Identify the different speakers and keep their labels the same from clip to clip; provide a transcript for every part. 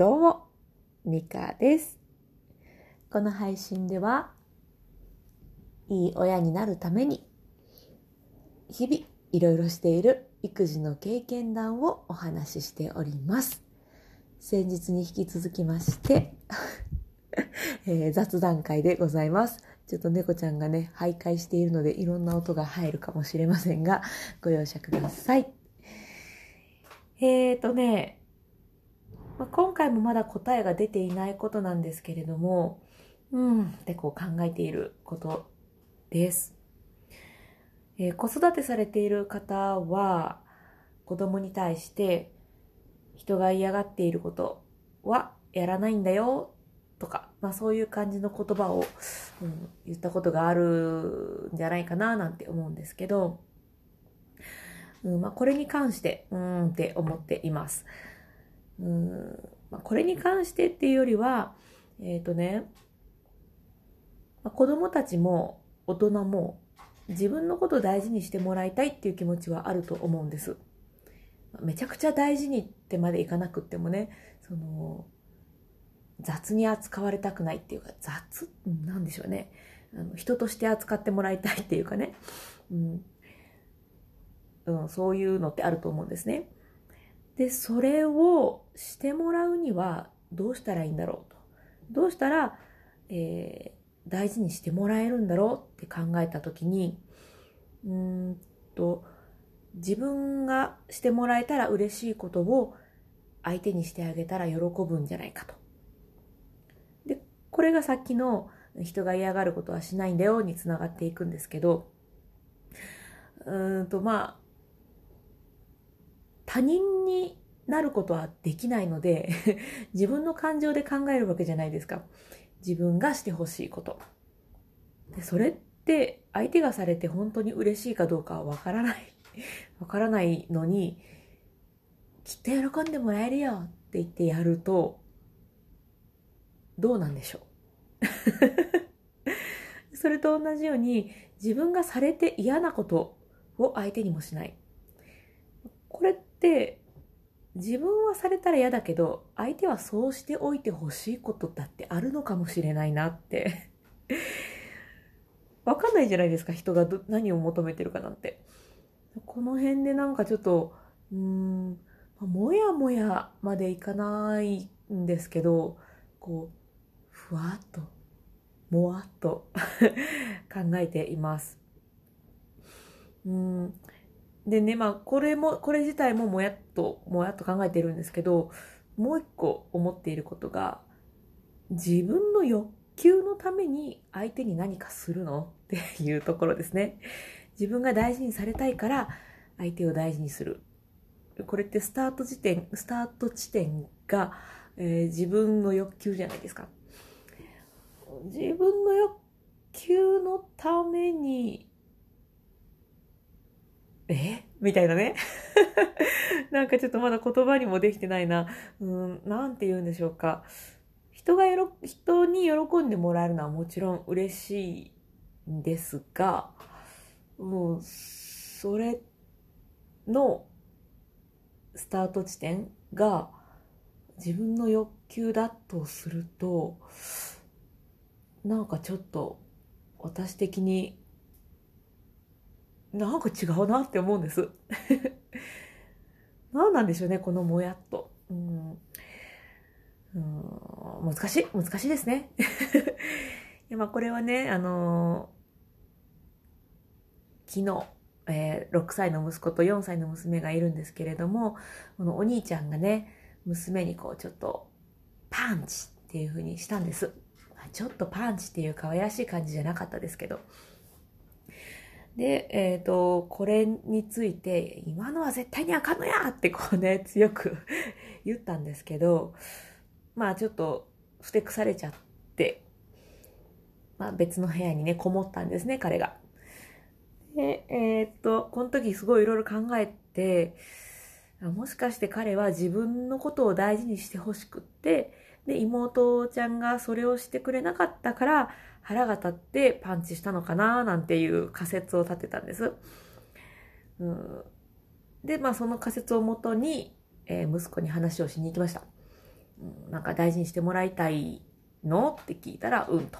Speaker 1: どうも、ミカです。この配信では、いい親になるために、日々いろいろしている育児の経験談をお話ししております。先日に引き続きまして、えー雑談会でございます。ちょっと猫ちゃんがね、徘徊しているのでいろんな音が入るかもしれませんが、ご容赦ください。えーとね、まあ今回もまだ答えが出ていないことなんですけれども、うん、ってこう考えていることです。えー子育てされている方は、子供に対して、人が嫌がっていることはやらないんだよ、とか、まあそういう感じの言葉を、うん、言ったことがあるんじゃないかな、なんて思うんですけど、うんまあ、これに関して、うーんって思っています。うんまあ、これに関してっていうよりは、えっ、とね、まあ、子供たちも大人も自分のことを大事にしてもらいたいっていう気持ちはあると思うんです。めちゃくちゃ大事にってまでいかなくってもね、その、雑に扱われたくないっていうか、雑？なんでしょうね。あの人として扱ってもらいたいっていうかね。うんうん、そういうのってあると思うんですね。で、それをしてもらうにはどうしたらいいんだろうと。どうしたら、えー大事にしてもらえるんだろうって考えたときに、うんと、自分がしてもらえたら嬉しいことを相手にしてあげたら喜ぶんじゃないかと。で、これがさっきの人が嫌がることはしないんだよにつながっていくんですけど、うんと、まあ、他人になることはできないので、自分の感情で考えるわけじゃないですか。自分がしてほしいこと。で、それって相手がされて本当に嬉しいかどうかはわからない。わからないのに、きっと喜んでもらえるよって言ってやると、どうなんでしょう。それと同じように、自分がされて嫌なことを相手にもしない。これって、自分はされたら嫌だけど、相手はそうしておいてほしいことだってあるのかもしれないなって。わかんないじゃないですか、人が何を求めてるかなんて。この辺でなんかちょっと、うーん、あもやもやまでいかないんですけど、こう、ふわっと、もわっと 考えています。うん。でね、まあ、これも、これ自体ももやっと、もやっと考えてるんですけど、もう一個思っていることが、自分の欲求のために相手に何かするの？っていうところですね。自分が大事にされたいから相手を大事にする。これってスタート時点、スタート地点が、えー自分の欲求じゃないですか。自分の欲求のためにえ？みたいなね。なんかちょっとまだ言葉にもできてないな。うん、なんて言うんでしょうか。人がよろ、人に喜んでもらえるのはもちろん嬉しいんですが、もう、それのスタート地点が自分の欲求だとすると、なんかちょっと私的になんか違うなって思うんです。何なんでしょうね、このもやっと。うん、うん難しい、難しいですね。いやまあこれはね、あのー昨日、えー6歳の息子と4歳の娘がいるんですけれども、このお兄ちゃんがね、娘にこうちょっとパンチっていう風にしたんです。ちょっとパンチっていう可愛らしい感じじゃなかったですけど。で、えっ、と、これについて、今のは絶対にあかんのやってこうね、強く 言ったんですけど、まあちょっと、ふてくされちゃって、まあ別の部屋にね、こもったんですね、彼が。で、えっ、と、この時すごいいろいろ考えて、もしかして彼は自分のことを大事にしてほしくって、で、妹ちゃんがそれをしてくれなかったから腹が立ってパンチしたのかななんていう仮説を立てたんです。うん、で、まあその仮説をもとに、えー息子に話をしに行きました。うんなんか大事にしてもらいたいの？って聞いたら、うんと。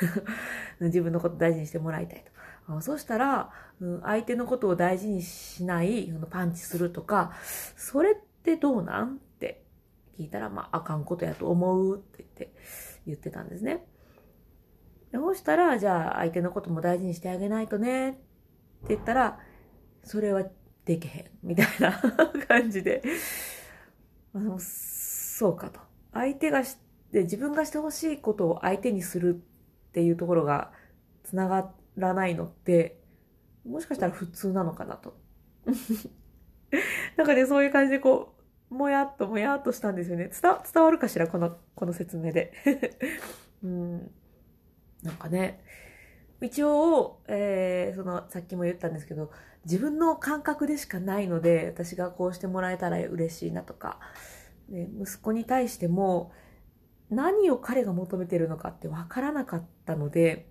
Speaker 1: 自分のこと大事にしてもらいたいと。あそしたら、うん、相手のことを大事にしない、パンチするとか、それってどうなん？聞いたら、まあ、あかんことやと思うって言って、言ってたんですね。でそうしたら、じゃあ相手のことも大事にしてあげないとねって言ったら、それはできへん、みたいな 感じで、あの、そうかと。相手がして、自分がしてほしいことを相手にするっていうところが繋がらないのって、もしかしたら普通なのかなと。なんかね、そういう感じでこう、もやっともやっとしたんですよね。伝伝わるかしら？この、この説明で。うん。なんかね、一応、えー、その、さっきも言ったんですけど、自分の感覚でしかないので、私がこうしてもらえたら嬉しいなとか、ね、息子に対しても、何を彼が求めてるのかって分からなかったので、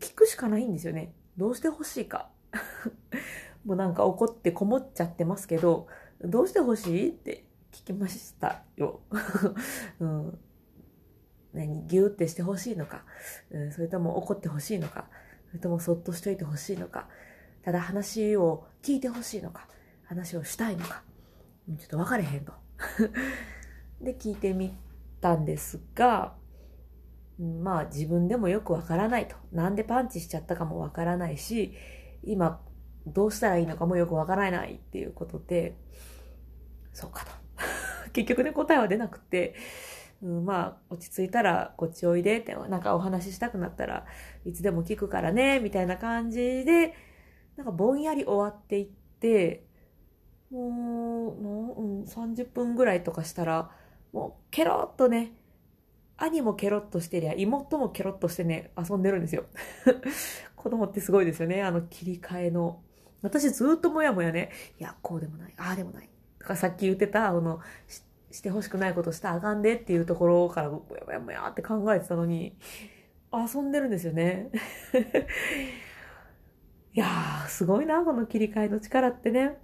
Speaker 1: 聞くしかないんですよね。どうして欲しいか。もうなんか怒ってこもっちゃってますけど、どうして欲しい？って聞きましたよ。うん、何？ギューってして欲しいのか、うん、それとも怒って欲しいのか、それともそっとしといて欲しいのか、ただ話を聞いて欲しいのか、話をしたいのか、ちょっと分かれへんと。で、聞いてみたんですが、まあ自分でもよくわからないと。なんでパンチしちゃったかもわからないし、今どうしたらいいのかもよくわからないっていうことで、そうかと。結局ね、答えは出なくて、うん、まあ落ち着いたらこっちおいでって、なんかお話ししたくなったらいつでも聞くからね、みたいな感じで、なんかぼんやり終わっていって、もう、のうん、30分ぐらいとかしたら、もうケロッとね、兄もケロッとしてりゃ、妹もケロッとしてね、遊んでるんですよ。子供ってすごいですよね、あの切り替えの。私ずっともやもやね、いや、こうでもない、ああでもない。とかさっき言ってた、あの、ししてほしくないことしたあかんでっていうところから、もやもやもやって考えてたのに、遊んでるんですよね。いやー、すごいな、この切り替えの力ってね。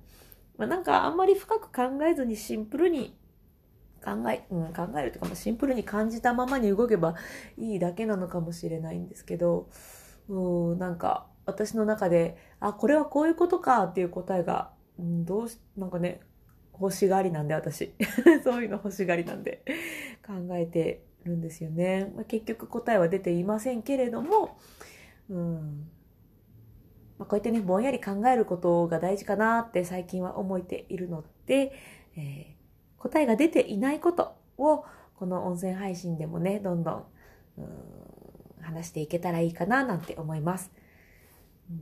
Speaker 1: まあ、なんかあんまり深く考えずにシンプルに考え、うん、考えるとか、まあ、シンプルに感じたままに動けばいいだけなのかもしれないんですけど、うん、なんか私の中で、あ、これはこういうことかっていう答えが、うん、どうし、なんかね、欲しがりなんで私。そういうの欲しがりなんで考えてるんですよね。まあ、結局答えは出ていませんけれども、うん。まあ、こうやってね、ぼんやり考えることが大事かなって最近は思っているので、えー答えが出ていないことを、この音声配信でもね、どんどん、うん話していけたらいいかななんて思います。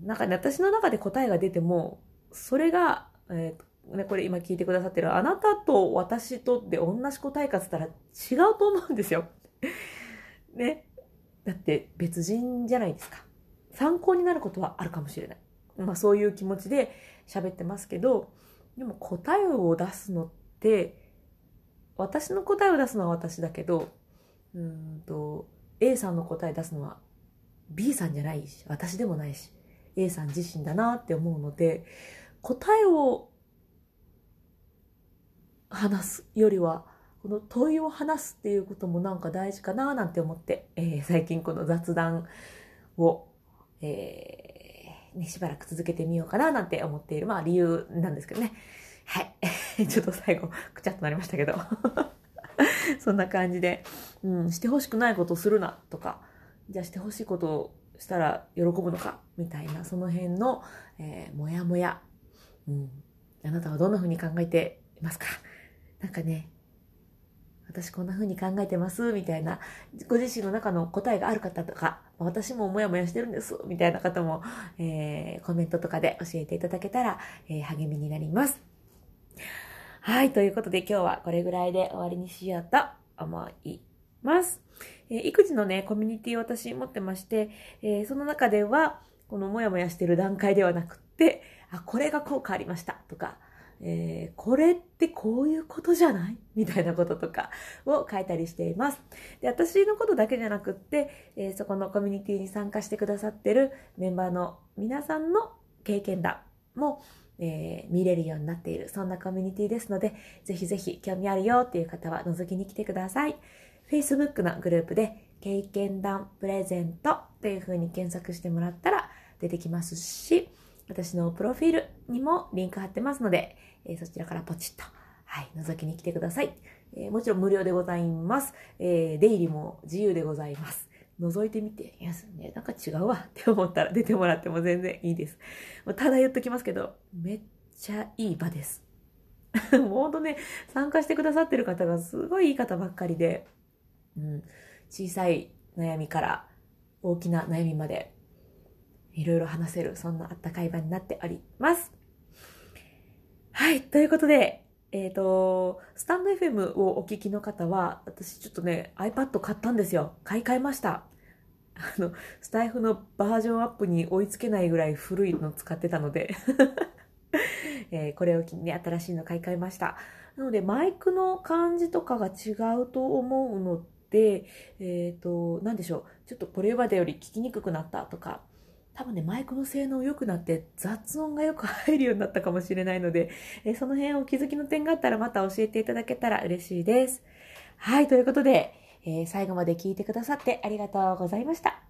Speaker 1: なんかね、私の中で答えが出ても、それが、えーね、これ今聞いてくださってるあなたと私とで同じ答えかっつったら違うと思うんですよ。ね。だって別人じゃないですか。参考になることはあるかもしれない。まあそういう気持ちで喋ってますけど、でも答えを出すのって、私の答えを出すのは私だけど、うんと、A さんの答え出すのは B さんじゃないし、私でもないし、A さん自身だなって思うので、答えを話すよりは、この問いを話すっていうこともなんか大事かななんて思って、えー最近この雑談を、えーね、しばらく続けてみようかななんて思っている、まあ理由なんですけどね。はい。ちょっと最後、くちゃっとなりましたけど。そんな感じで、うん、してほしくないことをするなとか、じゃあしてほしいことをしたら喜ぶのか？みたいな、その辺の、えーもやもや。うん。あなたはどんな風に考えていますか？なんかね、私こんな風に考えてます？みたいな、ご自身の中の答えがある方とか、私ももやもやしてるんですみたいな方も、えーコメントとかで教えていただけたら、えー励みになります。はい、ということで今日はこれぐらいで終わりにしようと思います。えー育児のね、コミュニティを私持ってまして、えーその中では、このもやもやしてる段階ではなくって、あ、これが効果ありましたとか、えーこれってこういうことじゃない？みたいなこととかを書いたりしています。で、私のことだけじゃなくって、えーそこのコミュニティに参加してくださってるメンバーの皆さんの経験談も、えー、見れるようになっている、そんなコミュニティですので、ぜひぜひ興味あるよっていう方は覗きに来てください。Facebook のグループで、経験談プレゼントという風に検索してもらったら出てきますし、私のプロフィールにもリンク貼ってますので、えー、そちらからポチッと、はい、覗きに来てください。えー、もちろん無料でございます。えー、出入りも自由でございます。覗いてみて、いや、ね、なんか違うわって思ったら出てもらっても全然いいです。ただ言っときますけど、めっちゃいい場です。もうほんとね、参加してくださってる方がすごいいい方ばっかりで、うん、小さい悩みから大きな悩みまで、いろいろ話せる、そんなあったかい場になっております。はい、ということで、えっ、ー、と、スタンド FM をお聞きの方は、私ちょっとね、iPad 買ったんですよ。買い替えました。あの、スタイフのバージョンアップに追いつけないぐらい古いの使ってたので えー、これを機にね、新しいの買い替えました。なので、マイクの感じとかが違うと思うので、えっ、ー、と、なんでしょう。ちょっとこれまでより聞きにくくなったとか、多分ね、マイクの性能良くなって雑音がよく入るようになったかもしれないので、えー、その辺お気づきの点があったらまた教えていただけたら嬉しいです。はい、ということで、えー、最後まで聞いてくださってありがとうございました。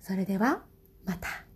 Speaker 1: それでは、また。